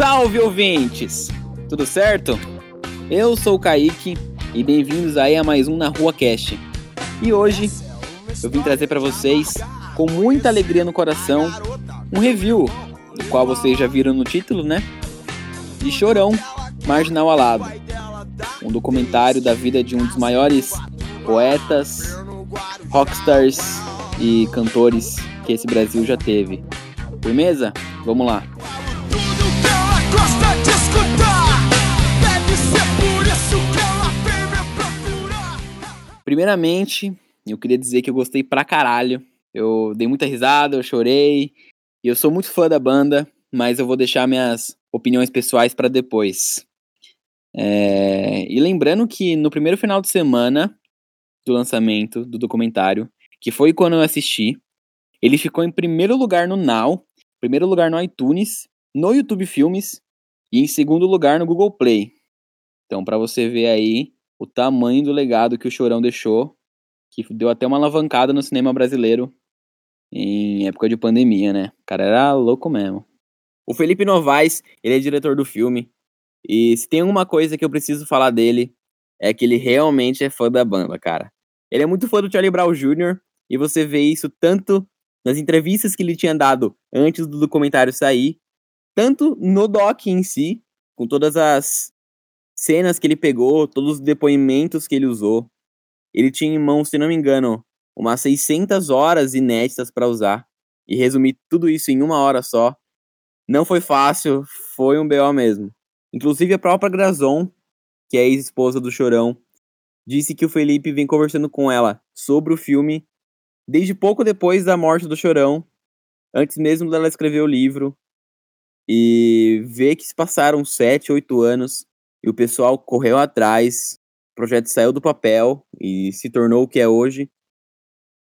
Salve ouvintes! Tudo certo? Eu sou o Kaique e bem-vindos aí a mais um Na Rua Cast. E hoje eu vim trazer para vocês, com muita alegria no coração, um review, do qual vocês já viram no título, né? De Chorão, Marginal Alado. Um documentário da vida de um dos maiores poetas, rockstars e cantores que esse Brasil já teve. Firmeza? Vamos lá. Primeiramente, eu queria dizer que eu gostei pra caralho. Eu dei muita risada, eu chorei. E eu sou muito fã da banda, mas eu vou deixar minhas opiniões pessoais para depois. É... E lembrando que no primeiro final de semana do lançamento do documentário, que foi quando eu assisti, ele ficou em primeiro lugar no Now, primeiro lugar no iTunes, no YouTube Filmes e em segundo lugar no Google Play. Então, para você ver aí o tamanho do legado que o Chorão deixou, que deu até uma alavancada no cinema brasileiro em época de pandemia, né? O cara era louco mesmo. O Felipe Novaes, ele é diretor do filme, e se tem uma coisa que eu preciso falar dele, é que ele realmente é fã da banda, cara. Ele é muito fã do Charlie Brown Jr., e você vê isso tanto nas entrevistas que ele tinha dado antes do documentário sair, tanto no doc em si, com todas as cenas que ele pegou, todos os depoimentos que ele usou. Ele tinha em mão, se não me engano, umas 600 horas inéditas para usar e resumir tudo isso em uma hora só. Não foi fácil, foi um BO mesmo. Inclusive a própria Grazon, que é ex-esposa do Chorão, disse que o Felipe vem conversando com ela sobre o filme desde pouco depois da morte do Chorão, antes mesmo dela escrever o livro, e ver que se passaram sete, oito anos e o pessoal correu atrás, o projeto saiu do papel e se tornou o que é hoje.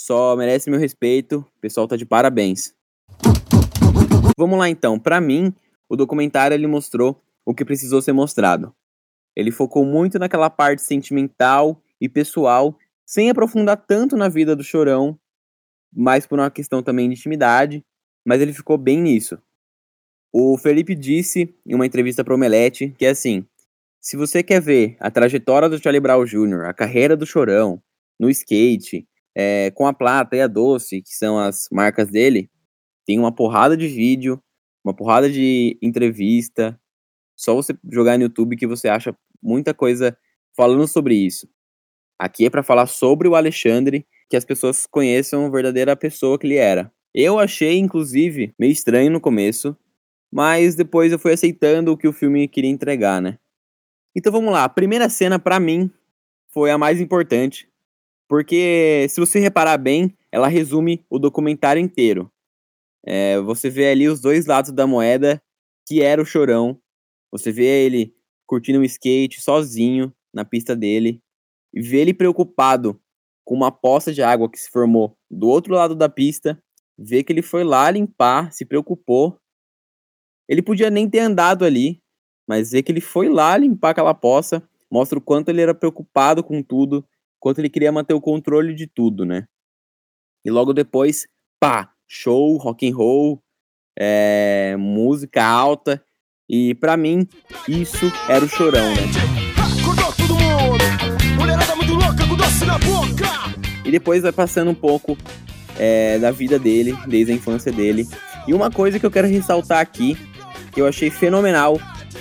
Só merece meu respeito, o pessoal tá de parabéns. Vamos lá então, para mim, o documentário ele mostrou o que precisou ser mostrado. Ele focou muito naquela parte sentimental e pessoal, sem aprofundar tanto na vida do Chorão, mais por uma questão também de intimidade, mas ele ficou bem nisso. O Felipe disse em uma entrevista para o Omelete que é assim: se você quer ver a trajetória do Charlie Brown Jr., a carreira do Chorão, no skate, é, com a Plata e a Doce, que são as marcas dele, tem uma porrada de vídeo, uma porrada de entrevista. Só você jogar no YouTube que você acha muita coisa falando sobre isso. Aqui é para falar sobre o Alexandre, que as pessoas conheçam a verdadeira pessoa que ele era. Eu achei, inclusive, meio estranho no começo, mas depois eu fui aceitando o que o filme queria entregar, né? Então vamos lá, a primeira cena para mim foi a mais importante, porque se você reparar bem, ela resume o documentário inteiro. É, você vê ali os dois lados da moeda, que era o Chorão. Você vê ele curtindo um skate sozinho na pista dele e vê ele preocupado com uma poça de água que se formou do outro lado da pista, vê que ele foi lá limpar, se preocupou ele podia nem ter andado ali, mas ver que ele foi lá limpar aquela poça mostra o quanto ele era preocupado com tudo, quanto ele queria manter o controle de tudo, né? E logo depois, pá, show, rock and roll, é, música alta e para mim isso era o chorão, né? E depois vai passando um pouco é, da vida dele, desde a infância dele. E uma coisa que eu quero ressaltar aqui que eu achei fenomenal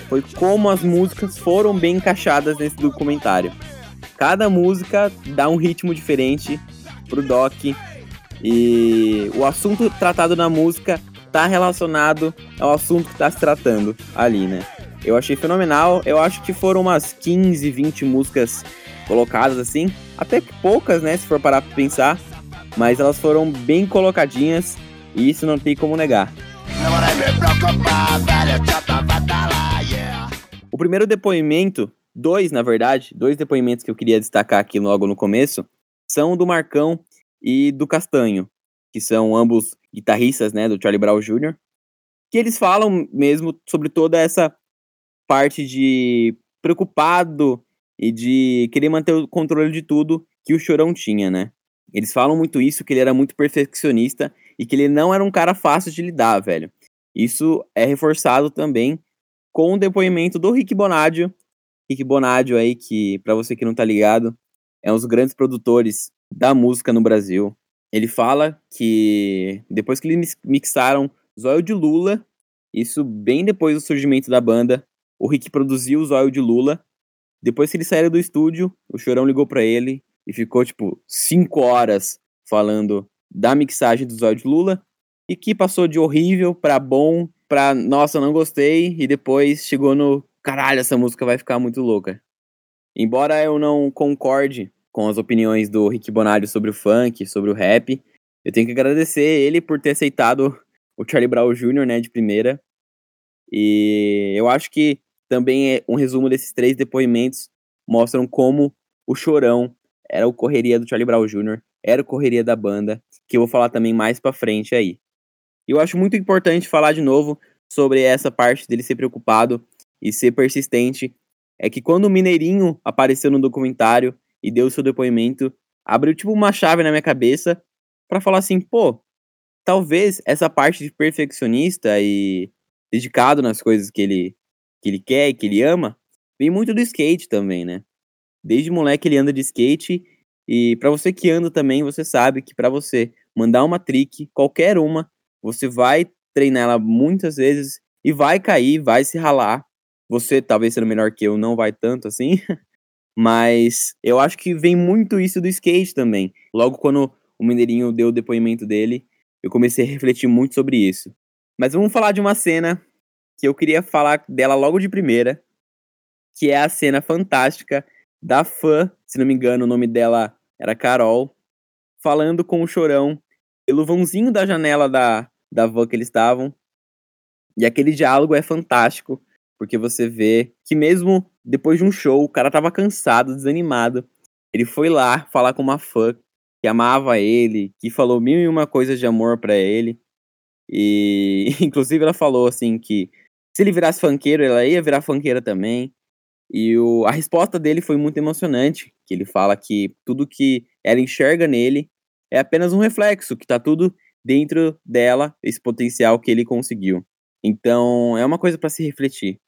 foi como as músicas foram bem encaixadas nesse documentário. Cada música dá um ritmo diferente pro doc e o assunto tratado na música tá relacionado ao assunto que tá se tratando ali, né? Eu achei fenomenal. Eu acho que foram umas 15, 20 músicas colocadas assim, até que poucas, né, se for parar pra pensar, mas elas foram bem colocadinhas e isso não tem como negar. O primeiro depoimento, dois na verdade, dois depoimentos que eu queria destacar aqui logo no começo, são do Marcão e do Castanho, que são ambos guitarristas, né, do Charlie Brown Jr., que eles falam mesmo sobre toda essa parte de preocupado e de querer manter o controle de tudo que o Chorão tinha, né? Eles falam muito isso, que ele era muito perfeccionista e que ele não era um cara fácil de lidar, velho. Isso é reforçado também com o depoimento do Rick Bonadio. Rick Bonadio aí, que, para você que não tá ligado, é um dos grandes produtores da música no Brasil. Ele fala que depois que eles mixaram Zóio de Lula, isso bem depois do surgimento da banda, o Rick produziu o Zóio de Lula. Depois que ele saiu do estúdio, o Chorão ligou para ele e ficou, tipo, cinco horas falando da mixagem do Zóio de Lula e que passou de horrível para bom, pra nossa, não gostei, e depois chegou no caralho, essa música vai ficar muito louca. Embora eu não concorde com as opiniões do Rick Bonadio sobre o funk, sobre o rap, eu tenho que agradecer ele por ter aceitado o Charlie Brown Jr., né, de primeira. E eu acho que também é um resumo desses três depoimentos mostram como o Chorão era o correria do Charlie Brown Jr., era o correria da banda, que eu vou falar também mais pra frente aí. Eu acho muito importante falar de novo sobre essa parte dele ser preocupado e ser persistente. É que quando o Mineirinho apareceu no documentário e deu o seu depoimento, abriu tipo uma chave na minha cabeça para falar assim, pô, talvez essa parte de perfeccionista e dedicado nas coisas que ele que ele quer e que ele ama, vem muito do skate também, né? Desde moleque ele anda de skate e para você que anda também, você sabe que para você mandar uma trick, qualquer uma, você vai treinar ela muitas vezes e vai cair, vai se ralar. Você, talvez sendo melhor que eu, não vai tanto assim. Mas eu acho que vem muito isso do skate também. Logo quando o Mineirinho deu o depoimento dele, eu comecei a refletir muito sobre isso. Mas vamos falar de uma cena que eu queria falar dela logo de primeira, que é a cena fantástica da fã, se não me engano, o nome dela era Carol, falando com o Chorão pelo vãozinho da janela da, da van que eles estavam. E aquele diálogo é fantástico, porque você vê que mesmo depois de um show, o cara tava cansado, desanimado. Ele foi lá falar com uma fã que amava ele, que falou mil e uma coisas de amor para ele. E inclusive ela falou assim que se ele virasse funkeiro, ela ia virar funkeira também. E o, a resposta dele foi muito emocionante, que ele fala que tudo que ela enxerga nele é apenas um reflexo, que tá tudo dentro dela, esse potencial que ele conseguiu. Então, é uma coisa para se refletir.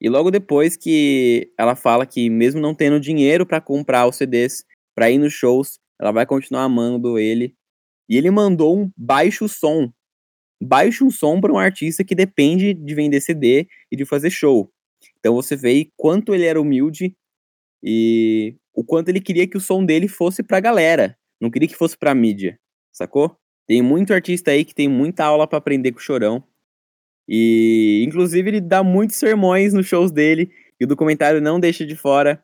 E logo depois que ela fala que mesmo não tendo dinheiro para comprar os CDs, para ir nos shows, ela vai continuar amando ele. E ele mandou um baixo som. Baixo um som para um artista que depende de vender CD e de fazer show. Então você vê quanto ele era humilde e o quanto ele queria que o som dele fosse pra galera. Não queria que fosse pra mídia, sacou? Tem muito artista aí que tem muita aula para aprender com o Chorão. E, inclusive, ele dá muitos sermões nos shows dele. E o documentário não deixa de fora.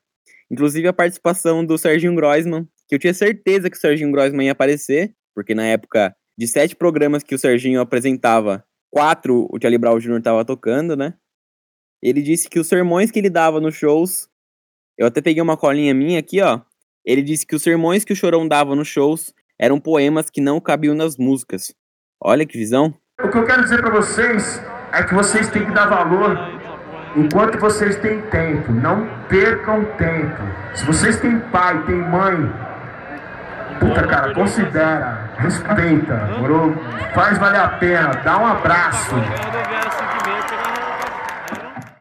Inclusive, a participação do Serginho Groisman, que eu tinha certeza que o Serginho Groisman ia aparecer, porque na época de sete programas que o Serginho apresentava, quatro o Charlie Brown Jr. tava tocando, né? Ele disse que os sermões que ele dava nos shows. Eu até peguei uma colinha minha aqui, ó. Ele disse que os sermões que o Chorão dava nos shows eram poemas que não cabiam nas músicas. Olha que visão. O que eu quero dizer para vocês é que vocês têm que dar valor enquanto vocês têm tempo. Não percam tempo. Se vocês têm pai, têm mãe, puta cara, considera, respeita, moro? faz valer a pena, dá um abraço.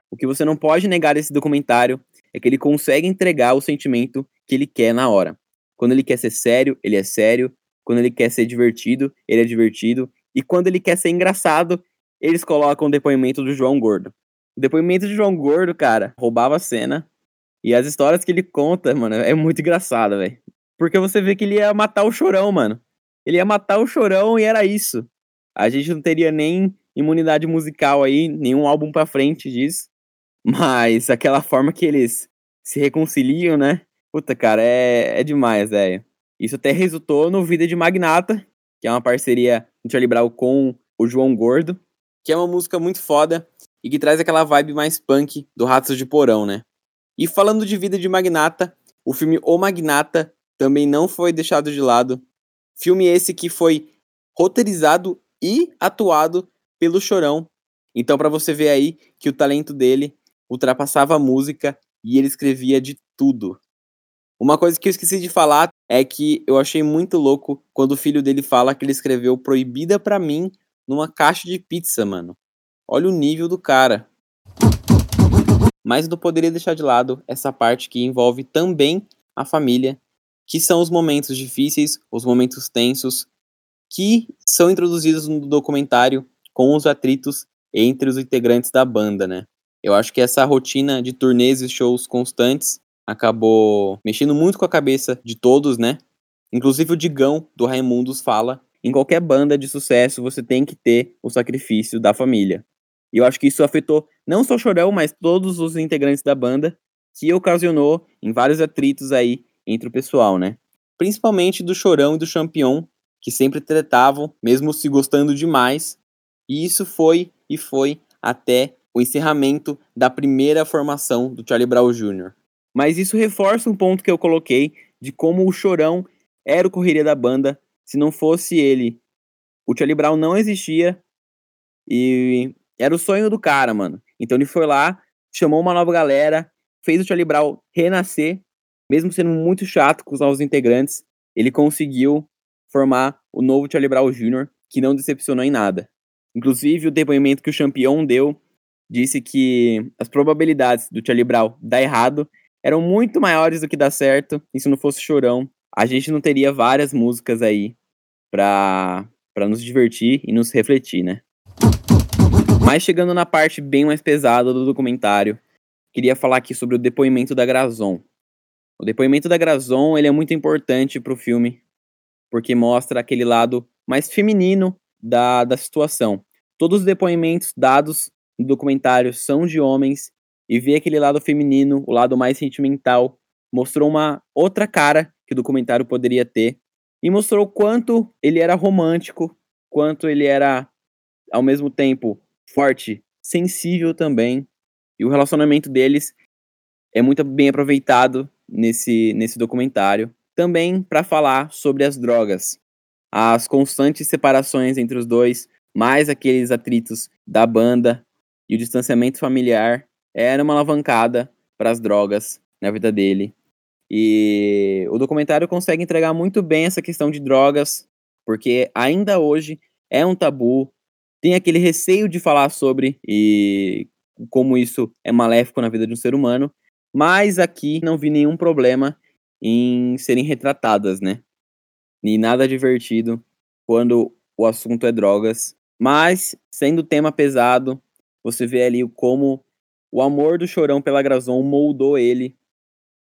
O que você não pode negar desse documentário é que ele consegue entregar o sentimento que ele quer na hora. Quando ele quer ser sério, ele é sério. Quando ele quer ser divertido, ele é divertido. E quando ele quer ser engraçado, eles colocam o depoimento do João Gordo. O depoimento de João Gordo, cara, roubava a cena. E as histórias que ele conta, mano, é muito engraçado, velho. Porque você vê que ele ia matar o chorão, mano. Ele ia matar o chorão e era isso. A gente não teria nem imunidade musical aí, nenhum álbum pra frente disso. Mas aquela forma que eles se reconciliam, né? Puta, cara, é, é demais, velho. Isso até resultou no Vida de Magnata, que é uma parceria do Charlie Brown com o João Gordo, que é uma música muito foda e que traz aquela vibe mais punk do Ratos de Porão, né? E falando de Vida de Magnata, o filme O Magnata também não foi deixado de lado. Filme esse que foi roteirizado e atuado pelo Chorão. Então, para você ver aí que o talento dele ultrapassava a música e ele escrevia de tudo. Uma coisa que eu esqueci de falar é que eu achei muito louco quando o filho dele fala que ele escreveu proibida para mim numa caixa de pizza, mano. Olha o nível do cara. mas não poderia deixar de lado essa parte que envolve também a família, que são os momentos difíceis, os momentos tensos, que são introduzidos no documentário com os atritos entre os integrantes da banda, né? Eu acho que essa rotina de turnês e shows constantes acabou mexendo muito com a cabeça de todos, né? Inclusive o Digão do Raimundos fala: em qualquer banda de sucesso você tem que ter o sacrifício da família. E eu acho que isso afetou não só o Chorão, mas todos os integrantes da banda, que ocasionou em vários atritos aí entre o pessoal, né? Principalmente do Chorão e do Champion, que sempre tretavam, mesmo se gostando demais. E isso foi e foi até o encerramento da primeira formação do Charlie Brown Jr. Mas isso reforça um ponto que eu coloquei de como o Chorão era o correria da banda. Se não fosse ele, o Charlie Brown não existia. E era o sonho do cara, mano. Então ele foi lá, chamou uma nova galera, fez o Charlie Brown renascer, mesmo sendo muito chato com os novos integrantes. Ele conseguiu formar o novo Charlie Brown Jr., que não decepcionou em nada. Inclusive, o depoimento que o campeão deu disse que as probabilidades do Charlie Brown dar errado eram muito maiores do que dar certo, e se não fosse chorão, a gente não teria várias músicas aí pra, pra nos divertir e nos refletir, né? Mas chegando na parte bem mais pesada do documentário, queria falar aqui sobre o depoimento da Grazon. O depoimento da Grazon ele é muito importante pro filme, porque mostra aquele lado mais feminino da, da situação. Todos os depoimentos dados no documentário são de homens e ver aquele lado feminino, o lado mais sentimental, mostrou uma outra cara que o documentário poderia ter e mostrou quanto ele era romântico, quanto ele era ao mesmo tempo forte, sensível também. E o relacionamento deles é muito bem aproveitado nesse, nesse documentário. Também para falar sobre as drogas, as constantes separações entre os dois, mais aqueles atritos da banda, e o distanciamento familiar era uma alavancada para as drogas na vida dele. E o documentário consegue entregar muito bem essa questão de drogas, porque ainda hoje é um tabu, tem aquele receio de falar sobre e como isso é maléfico na vida de um ser humano, mas aqui não vi nenhum problema em serem retratadas, né? E nada divertido quando o assunto é drogas, mas sendo tema pesado, você vê ali como o amor do Chorão pela Grazon moldou ele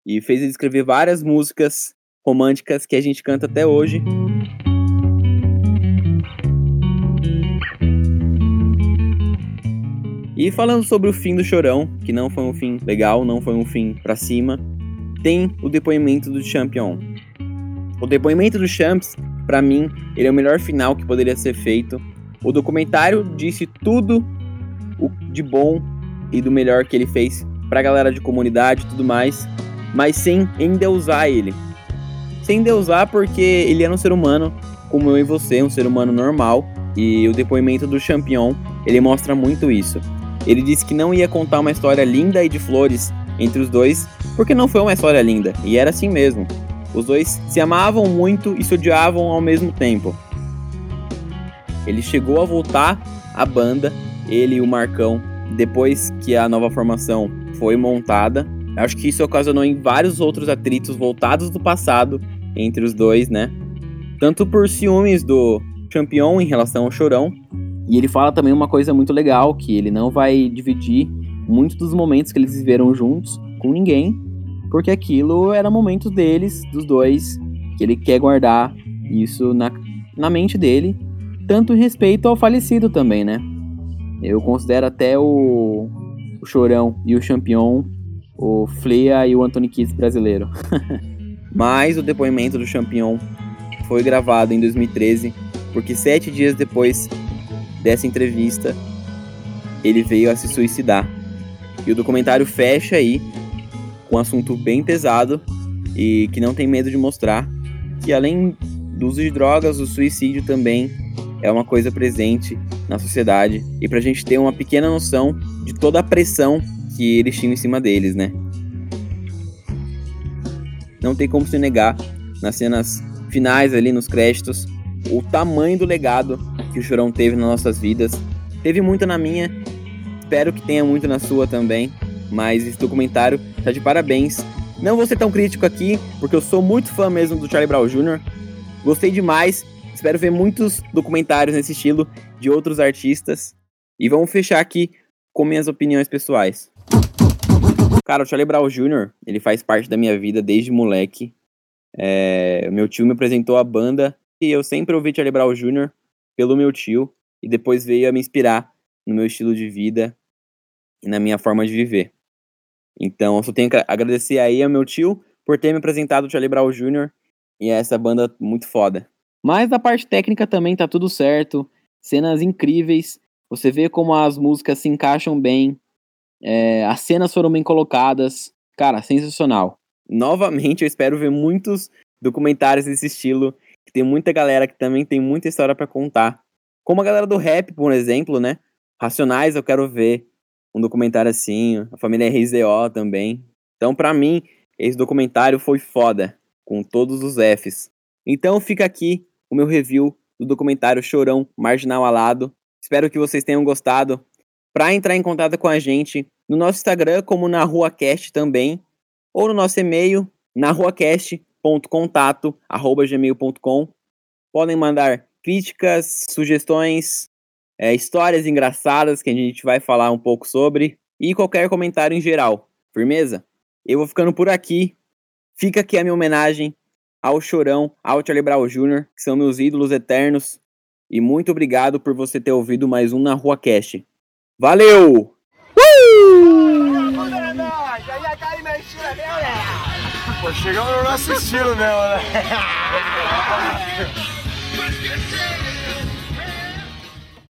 e fez ele escrever várias músicas românticas que a gente canta até hoje. E falando sobre o fim do Chorão, que não foi um fim legal, não foi um fim para cima, tem o depoimento do Champion. O depoimento do Champs, para mim, ele é o melhor final que poderia ser feito. O documentário disse tudo de bom e do melhor que ele fez pra galera de comunidade e tudo mais, mas sem endeusar ele. Sem endeusar porque ele era um ser humano como eu e você, um ser humano normal, e o depoimento do Champion, ele mostra muito isso. Ele disse que não ia contar uma história linda e de flores entre os dois, porque não foi uma história linda, e era assim mesmo. Os dois se amavam muito e se odiavam ao mesmo tempo. Ele chegou a voltar à banda ele e o Marcão, depois que a nova formação foi montada. Acho que isso ocasionou em vários outros atritos voltados do passado entre os dois, né? Tanto por ciúmes do Champion em relação ao Chorão. E ele fala também uma coisa muito legal, que ele não vai dividir muitos dos momentos que eles viveram juntos com ninguém, porque aquilo era momentos deles, dos dois, que ele quer guardar isso na, na mente dele, tanto em respeito ao falecido também, né? Eu considero até o, o Chorão e o Champion o Flea e o Anthony Kiss brasileiro. Mas o depoimento do Champion foi gravado em 2013, porque sete dias depois dessa entrevista, ele veio a se suicidar. E o documentário fecha aí com um assunto bem pesado e que não tem medo de mostrar que além do uso de drogas, o suicídio também é uma coisa presente na sociedade e para a gente ter uma pequena noção de toda a pressão que eles tinham em cima deles, né? Não tem como se negar nas cenas finais ali nos créditos o tamanho do legado que o Chorão teve nas nossas vidas. Teve muito na minha, espero que tenha muito na sua também, mas esse documentário tá de parabéns. Não vou ser tão crítico aqui, porque eu sou muito fã mesmo do Charlie Brown Jr. Gostei demais. Espero ver muitos documentários nesse estilo de outros artistas. E vamos fechar aqui com minhas opiniões pessoais. Cara, o Charlie Brown Jr., ele faz parte da minha vida desde moleque. É, meu tio me apresentou a banda e eu sempre ouvi Charlie Brown Jr. pelo meu tio e depois veio a me inspirar no meu estilo de vida e na minha forma de viver. Então, eu só tenho que agradecer aí ao meu tio por ter me apresentado o Charlie Brown Jr. e essa banda muito foda. Mas na parte técnica também tá tudo certo, cenas incríveis, você vê como as músicas se encaixam bem, é, as cenas foram bem colocadas, cara, sensacional. Novamente, eu espero ver muitos documentários desse estilo, que tem muita galera que também tem muita história para contar. Como a galera do rap, por exemplo, né? Racionais eu quero ver um documentário assim, a família RZO também. Então, para mim, esse documentário foi foda, com todos os Fs. Então, fica aqui o meu review do documentário Chorão Marginal Alado. Espero que vocês tenham gostado. Para entrar em contato com a gente no nosso Instagram, como na RuaCast também, ou no nosso e-mail, na ruacast.contato@gmail.com. Podem mandar críticas, sugestões, é, histórias engraçadas que a gente vai falar um pouco sobre e qualquer comentário em geral. Firmeza? Eu vou ficando por aqui. Fica aqui a minha homenagem ao Chorão, ao Charlie Brown Jr., que são meus ídolos eternos. E muito obrigado por você ter ouvido mais um na Rua Cast. Valeu! Uh! Pô, chegamos no nosso estilo mesmo, né?